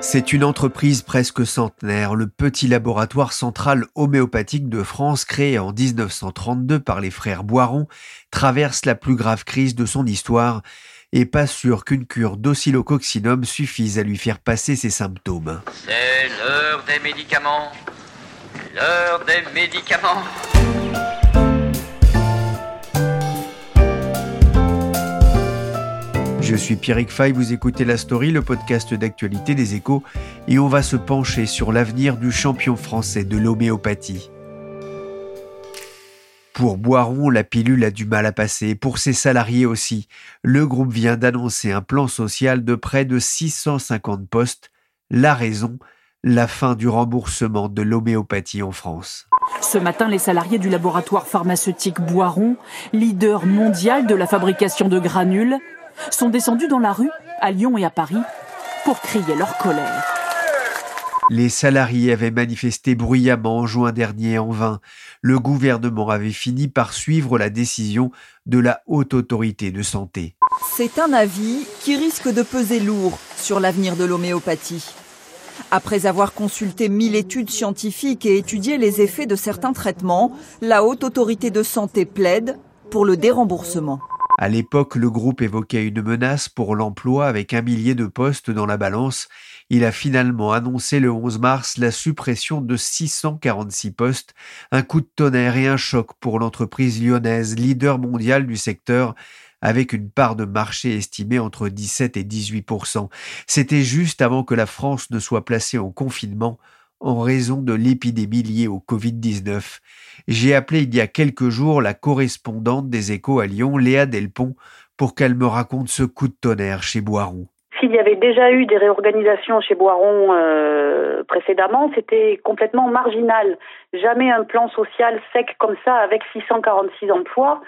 C'est une entreprise presque centenaire, le petit laboratoire central homéopathique de France créé en 1932 par les frères Boiron traverse la plus grave crise de son histoire et pas sûr qu'une cure d'oscillococcinum suffise à lui faire passer ses symptômes. C'est l'heure des médicaments. L'heure des médicaments. Je suis Pierrick Fay, vous écoutez La Story, le podcast d'actualité des échos, et on va se pencher sur l'avenir du champion français de l'homéopathie. Pour Boiron, la pilule a du mal à passer, pour ses salariés aussi. Le groupe vient d'annoncer un plan social de près de 650 postes. La raison, la fin du remboursement de l'homéopathie en France. Ce matin, les salariés du laboratoire pharmaceutique Boiron, leader mondial de la fabrication de granules, sont descendus dans la rue, à Lyon et à Paris, pour crier leur colère. Les salariés avaient manifesté bruyamment en juin dernier en vain. Le gouvernement avait fini par suivre la décision de la haute autorité de santé. C'est un avis qui risque de peser lourd sur l'avenir de l'homéopathie. Après avoir consulté mille études scientifiques et étudié les effets de certains traitements, la haute autorité de santé plaide pour le déremboursement. À l'époque, le groupe évoquait une menace pour l'emploi avec un millier de postes dans la balance. Il a finalement annoncé le 11 mars la suppression de 646 postes, un coup de tonnerre et un choc pour l'entreprise lyonnaise, leader mondial du secteur, avec une part de marché estimée entre 17 et 18% C'était juste avant que la France ne soit placée en confinement en raison de l'épidémie liée au Covid-19. J'ai appelé il y a quelques jours la correspondante des échos à Lyon, Léa Delpont, pour qu'elle me raconte ce coup de tonnerre chez Boiron. S'il y avait déjà eu des réorganisations chez Boiron euh, précédemment, c'était complètement marginal. Jamais un plan social sec comme ça avec 646 emplois.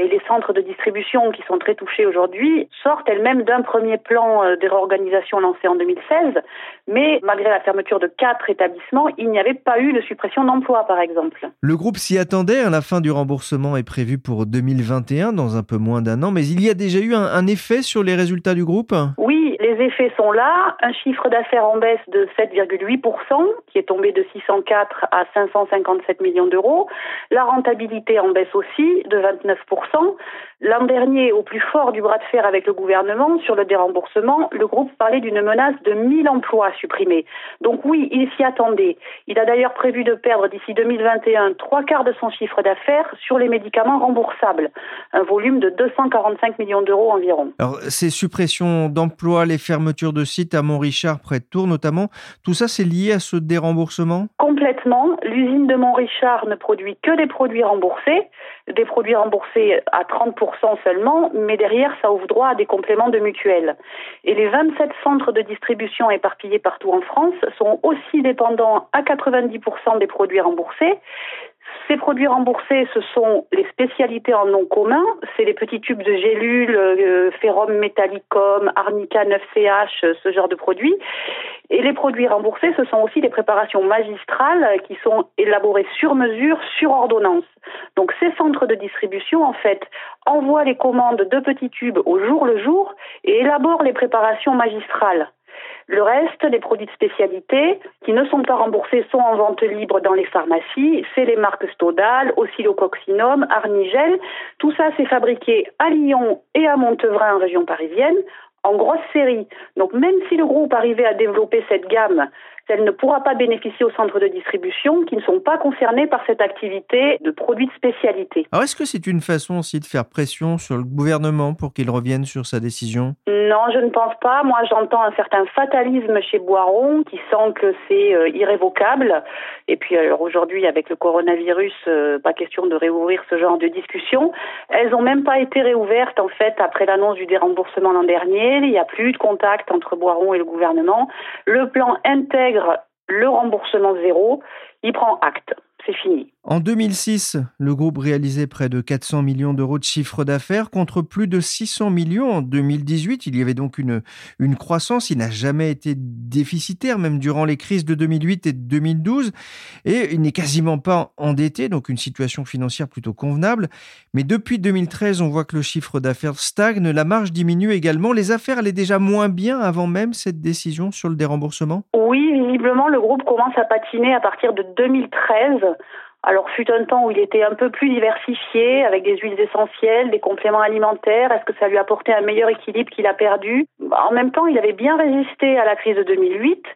Et les centres de distribution qui sont très touchés aujourd'hui sortent elles-mêmes d'un premier plan euh, de réorganisation lancé en 2016, mais malgré la fermeture de quatre établissements, il n'y avait pas eu de suppression d'emplois, par exemple. Le groupe s'y attendait, la fin du remboursement est prévue pour 2021, dans un peu moins d'un an, mais il y a déjà eu un, un effet sur les résultats du groupe? Oui, les effets sont là. Un chiffre d'affaires en baisse de 7,8%, qui est tombé de 604 à 557 millions d'euros. La rentabilité en baisse aussi de 29%. L'an dernier, au plus fort du bras de fer avec le gouvernement sur le déremboursement, le groupe parlait d'une menace de 1000 emplois supprimés. Donc oui, il s'y attendait. Il a d'ailleurs prévu de perdre d'ici 2021 trois quarts de son chiffre d'affaires sur les médicaments remboursables, un volume de 245 millions d'euros environ. Ces suppressions d'emplois, les fermetures de sites à Montrichard près de Tours notamment, tout ça c'est lié à ce déremboursement? Complètement. L'usine de Montrichard ne produit que des produits remboursés, des produits remboursés à 30% seulement, mais derrière, ça ouvre droit à des compléments de mutuelles. Et les 27 centres de distribution éparpillés partout en France sont aussi dépendants à 90% des produits remboursés. Ces produits remboursés, ce sont les spécialités en nom commun, c'est les petits tubes de gélules, euh, Ferrum Metallicum, Arnica 9CH, euh, ce genre de produits. Et les produits remboursés, ce sont aussi des préparations magistrales qui sont élaborées sur mesure, sur ordonnance. Donc ces centres de distribution, en fait, envoient les commandes de petits tubes au jour le jour et élaborent les préparations magistrales. Le reste, les produits de spécialité qui ne sont pas remboursés sont en vente libre dans les pharmacies. C'est les marques Stodal, Oscillococcinum, Arnigel. Tout ça, c'est fabriqué à Lyon et à Montevrain en région parisienne en grosse série. Donc même si le groupe arrivait à développer cette gamme elle ne pourra pas bénéficier aux centres de distribution qui ne sont pas concernés par cette activité de produits de spécialité. Alors est-ce que c'est une façon aussi de faire pression sur le gouvernement pour qu'il revienne sur sa décision? Non, je ne pense pas. Moi, j'entends un certain fatalisme chez Boiron qui sent que c'est euh, irrévocable. Et puis alors aujourd'hui, avec le coronavirus, euh, pas question de réouvrir ce genre de discussion. Elles n'ont même pas été réouvertes en fait après l'annonce du déremboursement l'an dernier. Il n'y a plus de contact entre Boiron et le gouvernement. Le plan intègre le remboursement zéro, il prend acte c'est fini. En 2006, le groupe réalisait près de 400 millions d'euros de chiffre d'affaires contre plus de 600 millions en 2018. Il y avait donc une, une croissance. Il n'a jamais été déficitaire, même durant les crises de 2008 et de 2012. Et il n'est quasiment pas endetté, donc une situation financière plutôt convenable. Mais depuis 2013, on voit que le chiffre d'affaires stagne, la marge diminue également. Les affaires allaient déjà moins bien avant même cette décision sur le déremboursement? Oui, visiblement, le groupe commence à patiner à partir de 2013. Alors, fut un temps où il était un peu plus diversifié, avec des huiles essentielles, des compléments alimentaires. Est-ce que ça lui apportait un meilleur équilibre qu'il a perdu? En même temps, il avait bien résisté à la crise de 2008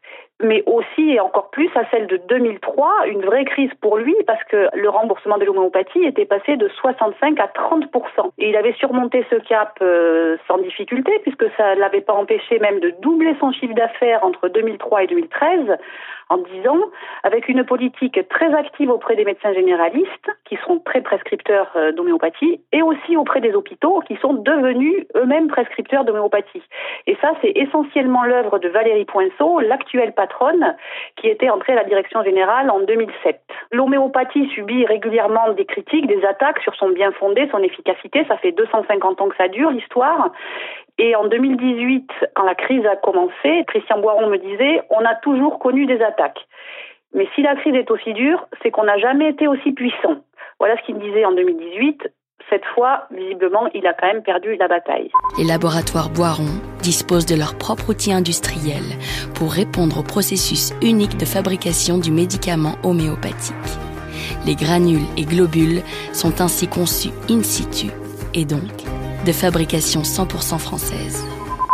mais aussi et encore plus à celle de 2003, une vraie crise pour lui parce que le remboursement de l'homéopathie était passé de 65 à 30% et il avait surmonté ce cap euh, sans difficulté puisque ça ne l'avait pas empêché même de doubler son chiffre d'affaires entre 2003 et 2013 en 10 ans avec une politique très active auprès des médecins généralistes qui sont très prescripteurs euh, d'homéopathie et aussi auprès des hôpitaux qui sont devenus eux-mêmes prescripteurs d'homéopathie. Et ça c'est essentiellement l'œuvre de Valérie Poinceau, l'actuelle patronne qui était entrée à la direction générale en 2007. L'homéopathie subit régulièrement des critiques, des attaques sur son bien fondé, son efficacité. Ça fait 250 ans que ça dure, l'histoire. Et en 2018, quand la crise a commencé, Christian Boiron me disait, on a toujours connu des attaques. Mais si la crise est aussi dure, c'est qu'on n'a jamais été aussi puissant. Voilà ce qu'il me disait en 2018 cette fois, visiblement, il a quand même perdu la bataille. Les laboratoires Boiron disposent de leur propre outil industriel pour répondre au processus unique de fabrication du médicament homéopathique. Les granules et globules sont ainsi conçus in situ et donc de fabrication 100% française.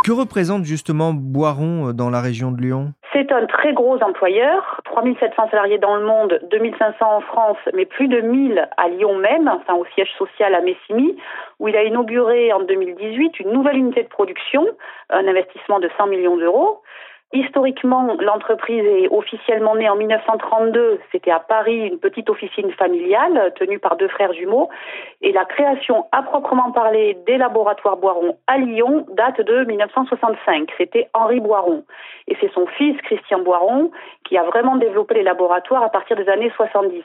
Que représente justement Boiron euh, dans la région de Lyon? C'est un très gros employeur, 3700 salariés dans le monde, 2500 en France, mais plus de 1000 à Lyon même, enfin au siège social à Messimy, où il a inauguré en 2018 une nouvelle unité de production, un investissement de 100 millions d'euros. Historiquement, l'entreprise est officiellement née en 1932. C'était à Paris une petite officine familiale tenue par deux frères jumeaux. Et la création à proprement parler des laboratoires Boiron à Lyon date de 1965. C'était Henri Boiron. Et c'est son fils, Christian Boiron, qui a vraiment développé les laboratoires à partir des années 70.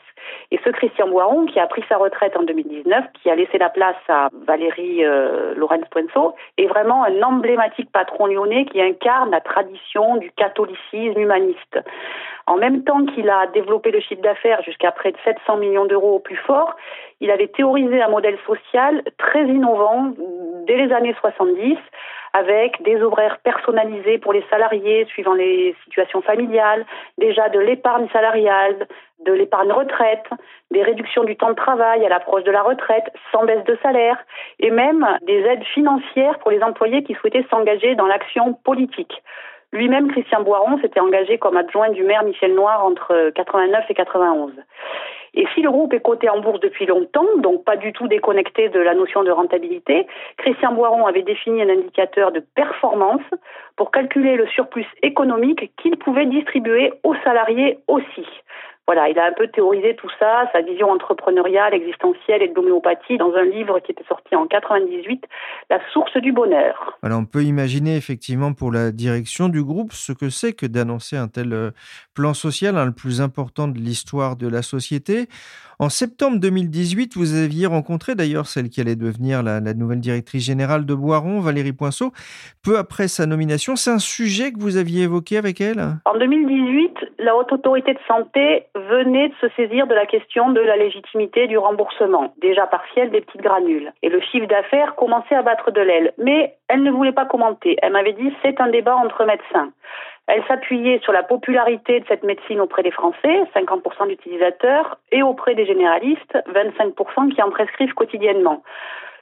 Et ce Christian Boiron, qui a pris sa retraite en 2019, qui a laissé la place à Valérie euh, Lorenz Puenzo, est vraiment un emblématique patron lyonnais qui incarne la tradition du catholicisme humaniste. En même temps qu'il a développé le chiffre d'affaires jusqu'à près de 700 millions d'euros au plus fort, il avait théorisé un modèle social très innovant dès les années 70 avec des horaires personnalisés pour les salariés suivant les situations familiales, déjà de l'épargne salariale, de l'épargne retraite, des réductions du temps de travail à l'approche de la retraite sans baisse de salaire et même des aides financières pour les employés qui souhaitaient s'engager dans l'action politique. Lui-même, Christian Boiron, s'était engagé comme adjoint du maire Michel Noir entre 89 et 91. Et si le groupe est coté en bourse depuis longtemps, donc pas du tout déconnecté de la notion de rentabilité, Christian Boiron avait défini un indicateur de performance pour calculer le surplus économique qu'il pouvait distribuer aux salariés aussi. Voilà, il a un peu théorisé tout ça, sa vision entrepreneuriale, existentielle et de l'homéopathie dans un livre qui était sorti en 98, La source du bonheur. Alors on peut imaginer effectivement pour la direction du groupe ce que c'est que d'annoncer un tel euh, plan social, le plus important de l'histoire de la société. En septembre 2018, vous aviez rencontré d'ailleurs celle qui allait devenir la, nouvelle directrice générale de Boiron, Valérie Poinceau, peu après sa nomination. C'est un sujet que vous aviez évoqué avec elle? En 2018, la Haute Autorité de Santé venait de se saisir de la question de la légitimité du remboursement, déjà partiel des petites granules. Et le chiffre d'affaires commençait à battre de l'aile. Mais elle ne voulait pas commenter. Elle m'avait dit c'est un débat entre médecins. Elle s'appuyait sur la popularité de cette médecine auprès des Français, 50% d'utilisateurs, et auprès des généralistes, 25% qui en prescrivent quotidiennement.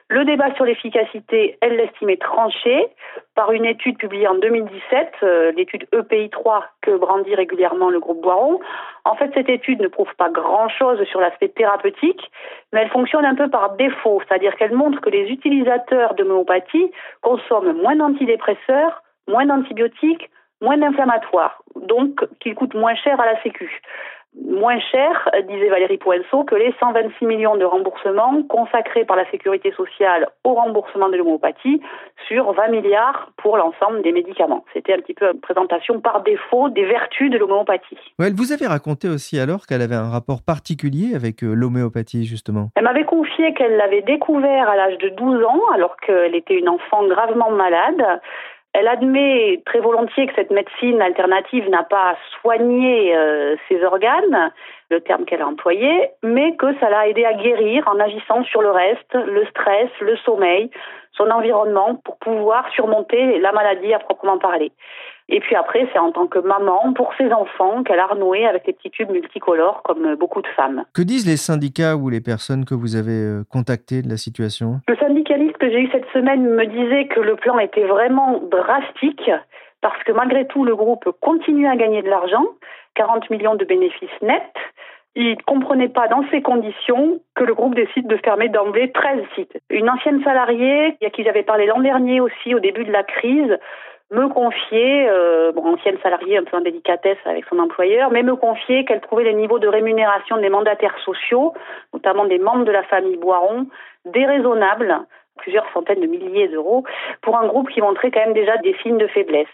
Le débat sur l'efficacité, elle l'estimait tranché par une étude publiée en 2017, euh, l'étude EPI 3 que brandit régulièrement le groupe Boiron. En fait, cette étude ne prouve pas grand-chose sur l'aspect thérapeutique, mais elle fonctionne un peu par défaut, c'est-à-dire qu'elle montre que les utilisateurs de l'homéopathie consomment moins d'antidépresseurs, moins d'antibiotiques, moins d'inflammatoires, donc qu'ils coûtent moins cher à la Sécu moins cher, disait Valérie Poinceau, que les 126 millions de remboursements consacrés par la sécurité sociale au remboursement de l'homéopathie sur 20 milliards pour l'ensemble des médicaments. C'était un petit peu une présentation par défaut des vertus de l'homéopathie. elle vous avait raconté aussi alors qu'elle avait un rapport particulier avec euh, l'homéopathie, justement. Elle m'avait confié qu'elle l'avait découvert à l'âge de 12 ans, alors qu'elle était une enfant gravement malade elle admet très volontiers que cette médecine alternative n'a pas soigné euh, ses organes, le terme qu'elle a employé, mais que ça l'a aidé à guérir en agissant sur le reste, le stress, le sommeil, son environnement, pour pouvoir surmonter la maladie à proprement parler. Et puis après, c'est en tant que maman pour ses enfants qu'elle a renoué avec les petits tubes multicolores comme beaucoup de femmes. Que disent les syndicats ou les personnes que vous avez euh, contactées de la situation? Le syndicaliste que j'ai eu cette semaine me disait que le plan était vraiment drastique parce que malgré tout, le groupe continue à gagner de l'argent, 40 millions de bénéfices nets. Il ne comprenait pas dans ces conditions que le groupe décide de fermer d'emblée 13 sites. Une ancienne salariée, à qui j'avais parlé l'an dernier aussi au début de la crise, me confier, euh, bon, ancienne salariée un peu en délicatesse avec son employeur, mais me confier qu'elle trouvait les niveaux de rémunération des mandataires sociaux, notamment des membres de la famille Boiron, déraisonnables, plusieurs centaines de milliers d'euros, pour un groupe qui montrait quand même déjà des signes de faiblesse.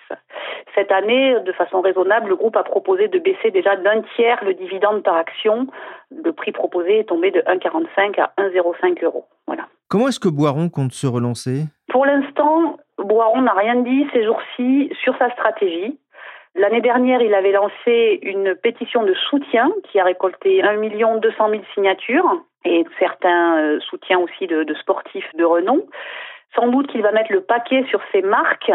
Cette année, de façon raisonnable, le groupe a proposé de baisser déjà d'un tiers le dividende par action. Le prix proposé est tombé de 1,45 à 1,05 euros. Voilà. Comment est-ce que Boiron compte se relancer? Pour l'instant, Boiron n'a rien dit ces jours-ci sur sa stratégie. L'année dernière, il avait lancé une pétition de soutien qui a récolté 1 200 000 signatures et certains euh, soutiens aussi de, de sportifs de renom. Sans doute qu'il va mettre le paquet sur ses marques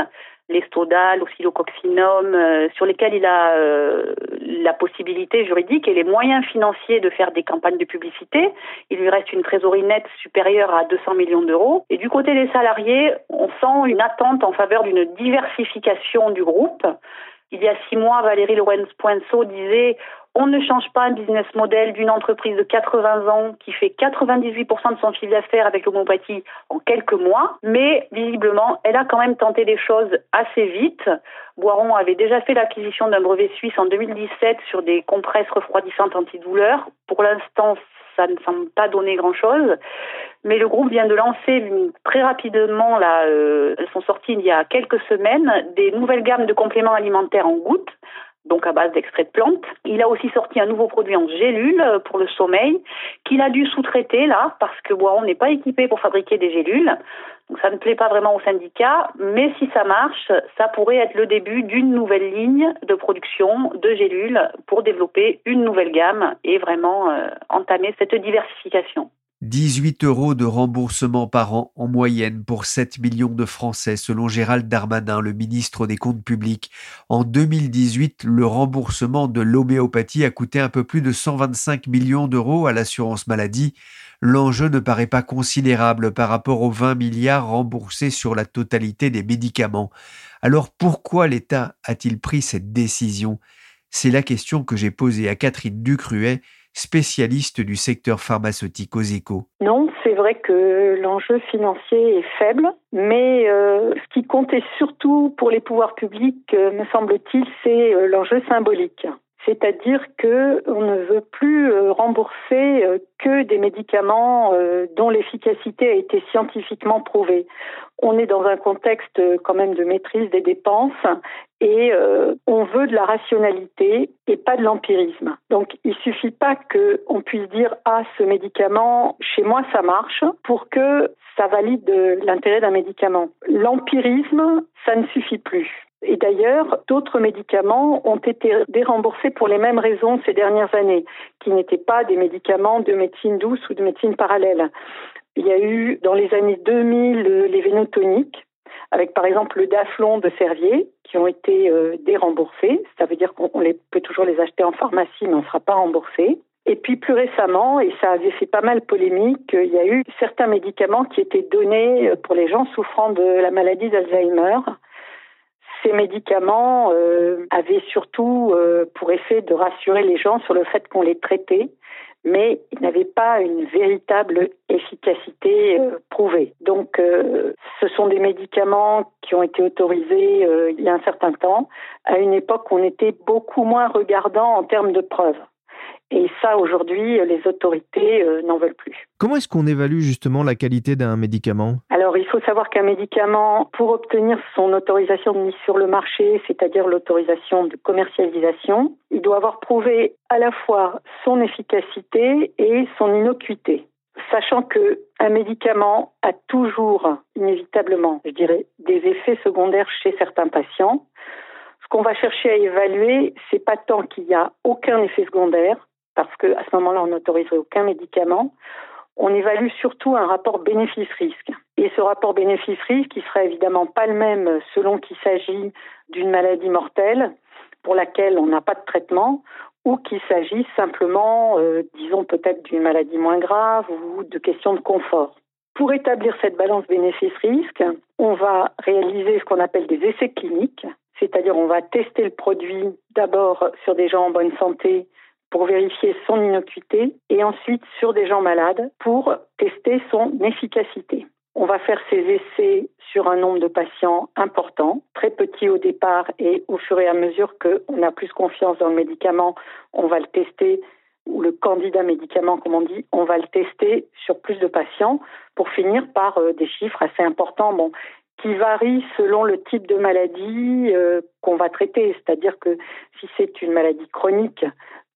les Stodal, l'Oscillococcinum, euh, sur lesquels il a euh, la possibilité juridique et les moyens financiers de faire des campagnes de publicité. Il lui reste une trésorerie nette supérieure à 200 millions d'euros. Et du côté des salariés, on sent une attente en faveur d'une diversification du groupe. Il y a six mois, Valérie Lorenz-Poinceau disait on ne change pas un business model d'une entreprise de 80 ans qui fait 98% de son chiffre d'affaires avec l'homéopathie en quelques mois, mais visiblement, elle a quand même tenté des choses assez vite. Boiron avait déjà fait l'acquisition d'un brevet suisse en 2017 sur des compresses refroidissantes antidouleurs. Pour l'instant, ça ne semble pas donner grand-chose. Mais le groupe vient de lancer très rapidement, là, euh, elles sont sorties il y a quelques semaines, des nouvelles gammes de compléments alimentaires en gouttes donc à base d'extrait de plantes. Il a aussi sorti un nouveau produit en gélule pour le sommeil qu'il a dû sous-traiter là parce que Boiron n'est pas équipé pour fabriquer des gélules. Donc ça ne plaît pas vraiment au syndicat, mais si ça marche, ça pourrait être le début d'une nouvelle ligne de production de gélules pour développer une nouvelle gamme et vraiment euh, entamer cette diversification. 18 euros de remboursement par an en moyenne pour 7 millions de Français, selon Gérald Darmanin, le ministre des Comptes publics. En 2018, le remboursement de l'homéopathie a coûté un peu plus de 125 millions d'euros à l'assurance maladie. L'enjeu ne paraît pas considérable par rapport aux 20 milliards remboursés sur la totalité des médicaments. Alors pourquoi l'État a-t-il pris cette décision? C'est la question que j'ai posée à Catherine Ducruet, spécialiste du secteur pharmaceutique aux échos. Non, c'est vrai que l'enjeu financier est faible, mais euh, ce qui comptait surtout pour les pouvoirs publics, euh, me semble-t-il, c'est euh, l'enjeu symbolique. C'est-à-dire que on ne veut plus rembourser que des médicaments dont l'efficacité a été scientifiquement prouvée. On est dans un contexte quand même de maîtrise des dépenses et euh, on veut de la rationalité et pas de l'empirisme. Donc il suffit pas que on puisse dire ah ce médicament chez moi ça marche pour que ça valide l'intérêt d'un médicament. L'empirisme ça ne suffit plus. Et d'ailleurs, d'autres médicaments ont été déremboursés pour les mêmes raisons ces dernières années, qui n'étaient pas des médicaments de médecine douce ou de médecine parallèle. Il y a eu dans les années 2000 les vénotoniques, avec par exemple le Daflon de Servier, qui ont été euh, déremboursés. Ça veut dire qu'on peut toujours les acheter en pharmacie, mais on ne sera pas remboursé. Et puis plus récemment, et ça avait fait pas mal polémique, il y a eu certains médicaments qui étaient donnés pour les gens souffrant de la maladie d'Alzheimer. Ces médicaments euh, avaient surtout euh, pour effet de rassurer les gens sur le fait qu'on les traitait, mais ils n'avaient pas une véritable efficacité euh, prouvée. Donc, ce sont des médicaments qui ont été autorisés il y a un certain temps, à une époque où on était beaucoup moins regardant en termes de preuves. Et ça, aujourd'hui, les autorités euh, n'en veulent plus. Comment est-ce qu'on évalue justement la qualité d'un médicament? Alors, il faut savoir qu'un médicament, pour obtenir son autorisation de mise sur le marché, c'est-à-dire l'autorisation de commercialisation, il doit avoir prouvé à la fois son efficacité et son innocuité sachant que un médicament a toujours inévitablement, je dirais, des effets secondaires chez certains patients. Ce qu'on va chercher à évaluer, c'est pas tant qu'il n'y a aucun effet secondaire, parce qu'à ce moment-là, on n'autoriserait aucun médicament. On évalue surtout un rapport bénéfice-risque. Et ce rapport bénéfice-risque, qui sera évidemment pas le même selon qu'il s'agit d'une maladie mortelle pour laquelle on n'a pas de traitement ou qu'il s'agit simplement, euh, disons peut-être d'une maladie moins grave ou de questions de confort. Pour établir cette balance bénéfice-risque, on va réaliser ce qu'on appelle des essais cliniques, c'est-à-dire on va tester le produit d'abord sur des gens en bonne santé pour vérifier son innocuité et ensuite sur des gens malades pour tester son efficacité. On va faire ces essais sur un nombre de patients important, très petit au départ et au fur et à mesure qu'on a plus confiance dans le médicament, on va le tester ou le candidat médicament, comme on dit, on va le tester sur plus de patients pour finir par euh, des chiffres assez importants. Bon, qui varient selon le type de maladie euh, qu'on va traiter. C'est-à-dire que si c'est une maladie chronique,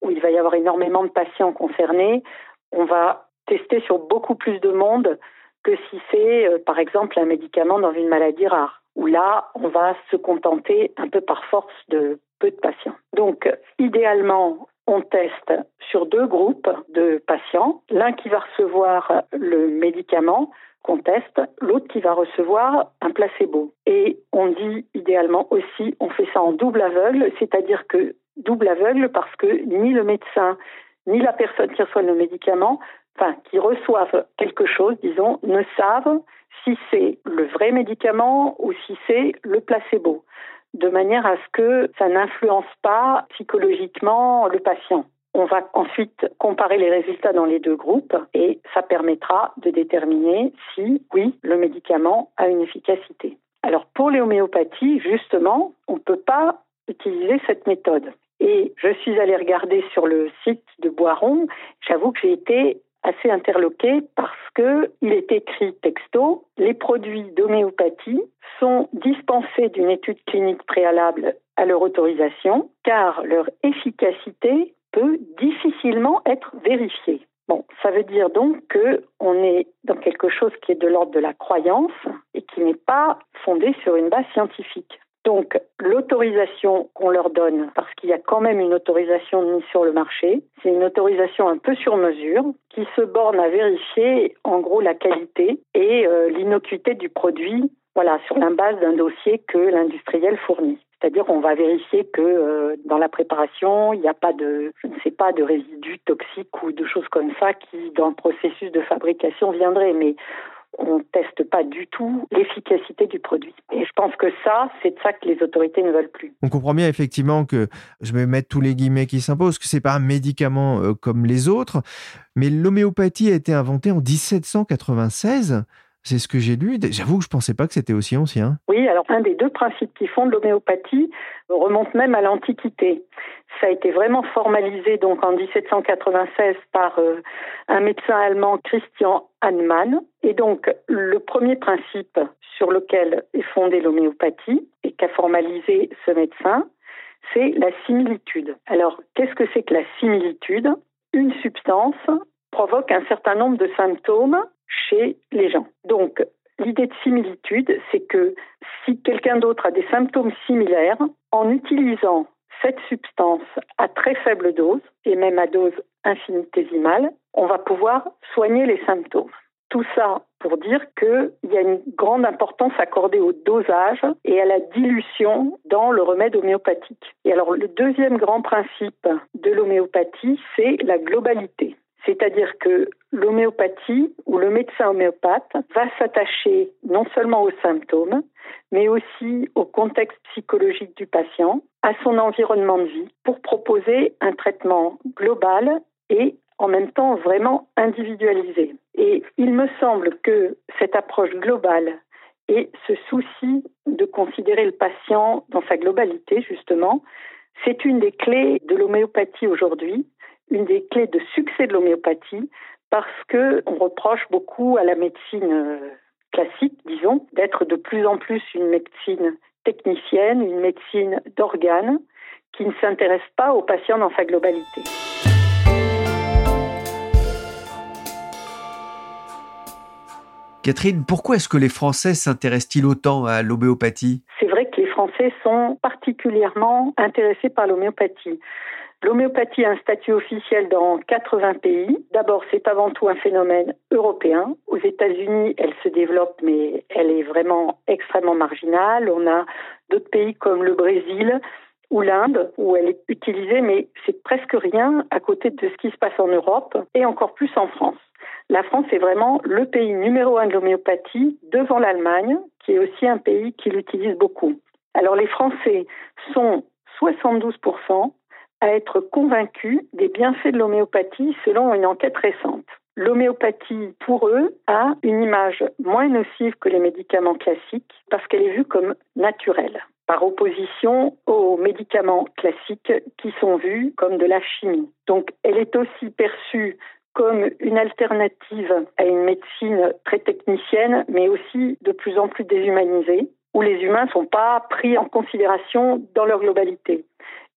où il va y avoir énormément de patients concernés, on va tester sur beaucoup plus de monde que si c'est, euh, par exemple, un médicament dans une maladie rare, où là, on va se contenter un peu par force de peu de patients. Donc, idéalement, on teste sur deux groupes de patients, l'un qui va recevoir le médicament qu'on teste, l'autre qui va recevoir un placebo. Et on dit idéalement aussi, on fait ça en double aveugle, c'est-à-dire que double aveugle parce que ni le médecin ni la personne qui reçoit le médicament, enfin qui reçoivent quelque chose, disons, ne savent si c'est le vrai médicament ou si c'est le placebo, de manière à ce que ça n'influence pas psychologiquement le patient. On va ensuite comparer les résultats dans les deux groupes et ça permettra de déterminer si, oui, le médicament a une efficacité. Alors pour l'homéopathie, justement, on ne peut pas utiliser cette méthode. Et je suis allée regarder sur le site de Boiron. J'avoue que j'ai été assez interloquée parce que il est écrit texto les produits d'homéopathie sont dispensés d'une étude clinique préalable à leur autorisation car leur efficacité peut difficilement être vérifiée. Bon, ça veut dire donc que on est dans quelque chose qui est de l'ordre de la croyance et qui n'est pas fondé sur une base scientifique. Donc, l'autorisation qu'on leur donne, parce qu'il y a quand même une autorisation mise sur le marché, c'est une autorisation un peu sur mesure qui se borne à vérifier en gros la qualité et euh, l'innocuité du produit, voilà, sur la base d'un dossier que l'industriel fournit. C'est-à-dire qu'on va vérifier que euh, dans la préparation, il n'y a pas de, je ne sais pas, de résidus toxiques ou de choses comme ça qui, dans le processus de fabrication, viendraient. Mais on ne teste pas du tout l'efficacité du produit. Et je pense que ça, c'est de ça que les autorités ne veulent plus. On comprend bien effectivement que, je vais mettre tous les guillemets qui s'imposent, que c'est pas un médicament euh, comme les autres, mais l'homéopathie a été inventée en 1796. C'est ce que j'ai lu. J'avoue que je ne pensais pas que c'était aussi ancien. Oui, alors un des deux principes qui fondent l'homéopathie remonte même à l'Antiquité. Ça a été vraiment formalisé donc en 1796 par euh, un médecin allemand Christian Hahnemann. Et donc le premier principe sur lequel est fondée l'homéopathie et qu'a formalisé ce médecin, c'est la similitude. Alors qu'est-ce que c'est que la similitude? Une substance provoque un certain nombre de symptômes chez les gens. Donc, l'idée de similitude, c'est que si quelqu'un d'autre a des symptômes similaires, en utilisant cette substance à très faible dose, et même à dose infinitésimale, on va pouvoir soigner les symptômes. Tout ça pour dire qu'il y a une grande importance accordée au dosage et à la dilution dans le remède homéopathique. Et alors le deuxième grand principe de l'homéopathie, c'est la globalité. C'est-à-dire que l'homéopathie ou le médecin homéopathe va s'attacher non seulement aux symptômes, mais aussi au contexte psychologique du patient, à son environnement de vie, pour proposer un traitement global et en même temps vraiment individualisé. Et il me semble que cette approche globale et ce souci de considérer le patient dans sa globalité, justement, c'est une des clés de l'homéopathie aujourd'hui, une des clés de succès de l'homéopathie, parce que on reproche beaucoup à la médecine euh, classique, disons, d'être de plus en plus une médecine technicienne, une médecine d'organes, qui ne s'intéresse pas au patient dans sa globalité. Catherine, pourquoi est-ce que les Français s'intéressent-ils autant à l'homéopathie? C'est vrai que les Français sont particulièrement intéressés par l'homéopathie. L'homéopathie a un statut officiel dans 80 pays. D'abord, c'est avant tout un phénomène européen. Aux États-Unis, elle se développe, mais elle est vraiment extrêmement marginale. On a d'autres pays comme le Brésil ou l'Inde, où elle est utilisée, mais c'est presque rien à côté de ce qui se passe en Europe et encore plus en France. La France est vraiment le pays numéro un de l'homéopathie devant l'Allemagne, qui est aussi un pays qui l'utilise beaucoup. Alors les Français sont 72% à être convaincus des bienfaits de l'homéopathie selon une enquête récente. L'homéopathie, pour eux, a une image moins nocive que les médicaments classiques parce qu'elle est vue comme naturelle, par opposition aux médicaments classiques qui sont vus comme de la chimie. Donc elle est aussi perçue comme une alternative à une médecine très technicienne, mais aussi de plus en plus déshumanisée, où les humains ne sont pas pris en considération dans leur globalité.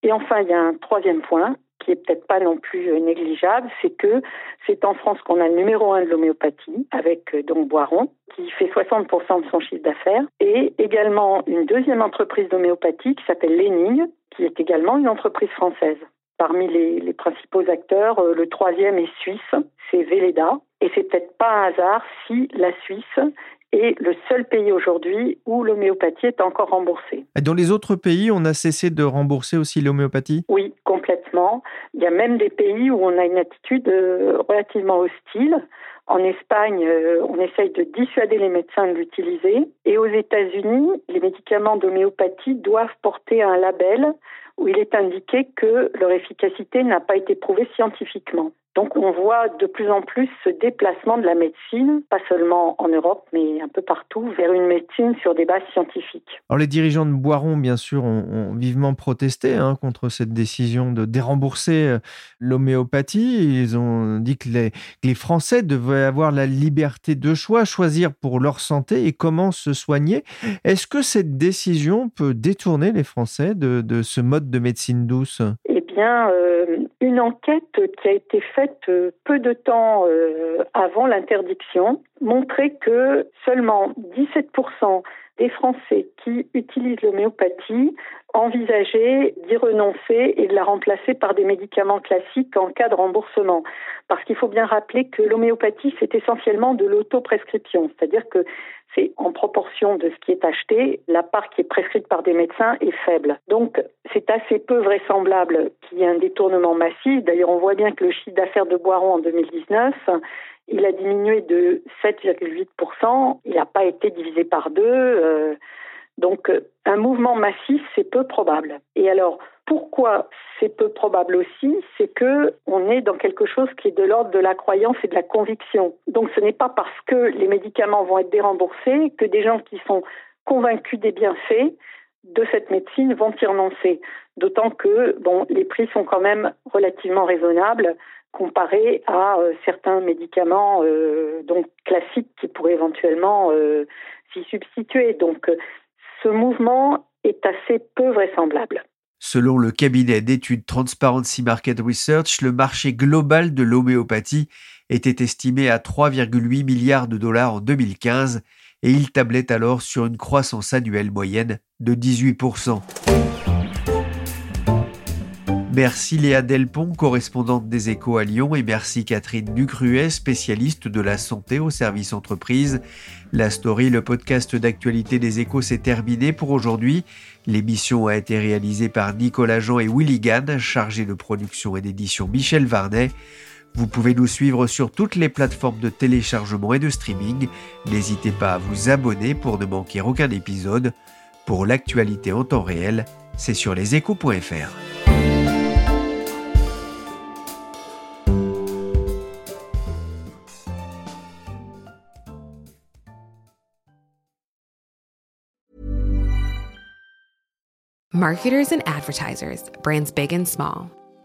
Et enfin, il y a un troisième point qui est peut-être pas non plus négligeable, c'est que c'est en France qu'on a le numéro un de l'homéopathie, avec euh, donc Boiron, qui fait 60% de son chiffre d'affaires, et également une deuxième entreprise d'homéopathie qui s'appelle Lénigne, qui est également une entreprise française. Parmi les, principaux acteurs, euh, le troisième est suisse, c'est Véleda. Et c'est peut-être pas un hasard si la Suisse est le seul pays aujourd'hui où l'homéopathie est encore remboursée. dans les autres pays, on a cessé de rembourser aussi l'homéopathie? Oui, complètement. Il y a même des pays où on a une attitude euh, relativement hostile. En Espagne, euh, on essaye de dissuader les médecins de l'utiliser. Et aux États-Unis, les médicaments d'homéopathie doivent porter un label où il est indiqué que leur efficacité n'a pas été prouvée scientifiquement. Donc on voit de plus en plus ce déplacement de la médecine, pas seulement en Europe, mais un peu partout, vers une médecine sur des bases scientifiques. Alors les dirigeants de Boiron, bien sûr, ont, vivement protesté hein, contre cette décision de dérembourser euh, l'homéopathie. Ils ont dit que les, les, Français devaient avoir la liberté de choix, choisir pour leur santé et comment se soigner. Est-ce que cette décision peut détourner les Français de, de ce mode de médecine douce? Eh bien, euh, une enquête qui a été faite euh, peu de temps euh, avant l'interdiction montrait que seulement 17% des Français qui utilisent l'homéopathie envisageaient d'y renoncer et de la remplacer par des médicaments classiques en cas de remboursement. Parce qu'il faut bien rappeler que l'homéopathie, c'est essentiellement de l'autoprescription, c'est-à-dire que c'est en proportion de ce qui est acheté, la part qui est prescrite par des médecins est faible. Donc, c'est assez peu vraisemblable qu'il y ait un détournement massif. D'ailleurs, on voit bien que le chiffre d'affaires de Boiron en 2019 il a diminué de 7,8%. Il n'a pas été divisé par deux. Euh, donc, un mouvement massif, c'est peu probable. Et alors, pourquoi c'est peu probable aussi C'est que on est dans quelque chose qui est de l'ordre de la croyance et de la conviction. Donc, ce n'est pas parce que les médicaments vont être déremboursés que des gens qui sont convaincus des bienfaits de cette médecine vont y renoncer. D'autant que bon, les prix sont quand même relativement raisonnables comparé à euh, certains médicaments euh, donc classiques qui pourraient éventuellement euh, s'y substituer. Donc ce mouvement est assez peu vraisemblable. Selon le cabinet d'études Transparency Market Research, le marché global de l'homéopathie était estimé à 3,8 milliards de dollars en 2015 et il tablait alors sur une croissance annuelle moyenne de 18%. Merci Léa Delpont, correspondante des Échos à Lyon, et merci Catherine Ducruet, spécialiste de la santé au service entreprise. La story, le podcast d'actualité des Échos, s'est terminé pour aujourd'hui. L'émission a été réalisée par Nicolas Jean et Willy Gann, chargé de production et d'édition Michel Varnet. Vous pouvez nous suivre sur toutes les plateformes de téléchargement et de streaming. N'hésitez pas à vous abonner pour ne manquer aucun épisode. Pour l'actualité en temps réel, c'est sur leséchos.fr. Marketers and advertisers, brands big and small.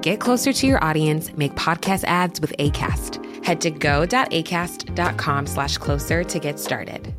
Get closer to your audience, make podcast ads with ACAST. Head to go.acast.com slash closer to get started.